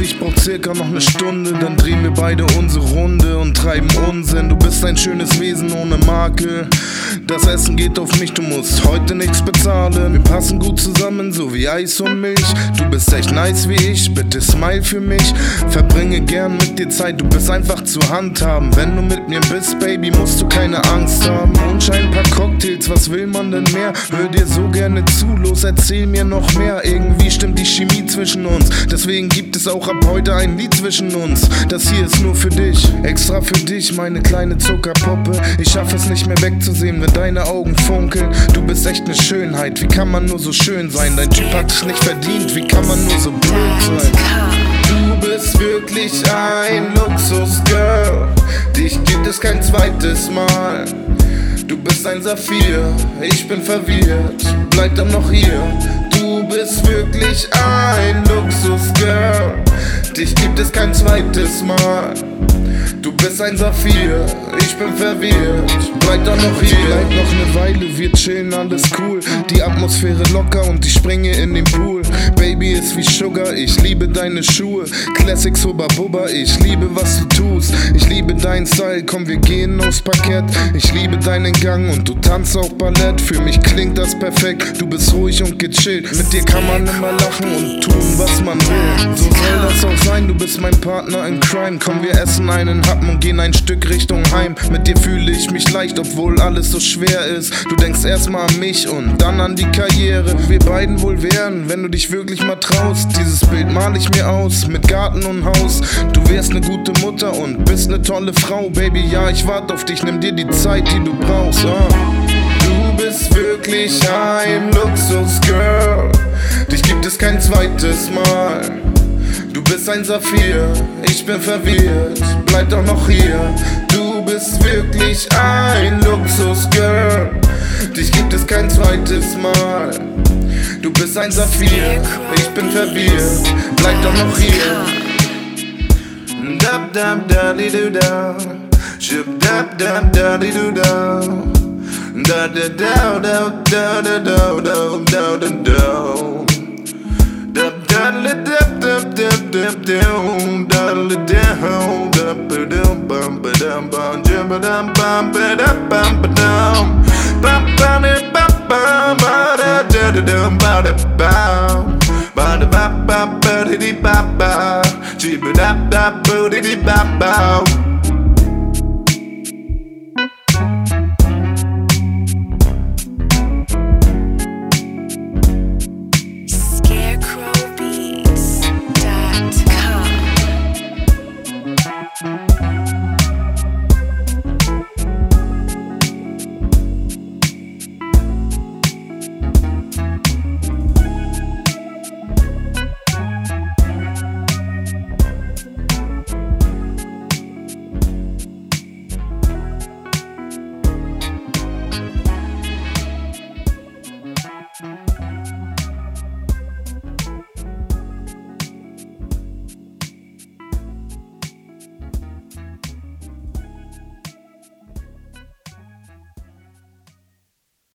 Ich brauch circa noch ne Stunde, dann drehen wir beide unsere Runde und treiben Unsinn. Du bist ein schönes Wesen ohne Makel. Das Essen geht auf mich, du musst heute nichts bezahlen. Wir passen gut zusammen, so wie Eis und Milch. Du bist echt nice wie ich, bitte smile für mich. Verbringe gern mit dir Zeit, du bist einfach zu handhaben. Wenn du mit mir bist, Baby, musst du keine Angst haben. Mondschein, paar Cocktails, was will man denn mehr? Hör dir so gerne zu, los, erzähl mir noch mehr. Irgendwie stimmt die Chemie zwischen uns. Deswegen gibt es auch ab heute ein Lied zwischen uns. Das hier ist nur für dich, extra für dich, meine kleine Zuckerpuppe. Ich schaffe es nicht mehr wegzusehen, wenn deine Augen funkeln. Du bist echt ne Schönheit, wie kann man nur so schön sein? Dein Typ hat dich nicht verdient, wie kann man nur so blöd sein? Du bist wirklich ein Luxusgirl, dich gibt es kein zweites Mal. Du bist ein Saphir, ich bin verwirrt, bleib dann noch hier. Du bist wirklich ein Luxusgirl, dich gibt es kein zweites Mal. Du bist ein Saphir, ich bin verwirrt. Bleib doch noch hier. Bleib noch ne Weile, wir chillen, alles cool. Die Atmosphäre locker und ich springe in den Pool. Baby ist wie Sugar, ich liebe deine Schuhe. Classics Hubba Bubba, ich liebe was du tust. Ich liebe deinen Style, komm, wir gehen aufs Parkett. Ich liebe deinen Gang und du tanzt auch Ballett. Für mich klingt das perfekt, du bist ruhig und gechillt. Mit dir kann man immer lachen und tun, was man will. So soll bist mein Partner in Crime. Komm, wir essen einen Happen und gehen ein Stück Richtung Heim. Mit dir fühle ich mich leicht, obwohl alles so schwer ist. Du denkst erstmal an mich und dann an die Karriere. Wo wir beiden wohl wären, wenn du dich wirklich mal traust. Dieses Bild mal ich mir aus, mit Garten und Haus. Du wärst ne gute Mutter und bist ne tolle Frau, Baby. Ja, ich warte auf dich, nimm dir die Zeit, die du brauchst. Ah. Du bist wirklich ein Luxusgirl. Dich gibt es kein zweites Mal. Du bist ein Saphir, ich bin verwirrt, bleib doch noch hier. Du bist wirklich ein Luxusgirl, dich gibt es kein zweites Mal. Du bist ein Saphir, ich bin verwirrt, bleib doch noch hier. Dab dab da di du da, ship dab dab da di du da. Da da da da da da da da da da da. Daddle dub dub dub dub down daddle down dub dum bum ba dum bum jum ba dum bum ba dum bum ba dum bum bum bum bum ba da da da dum ba da bum ba da ba ba ba di ba ba chi ba da da ba di ba ba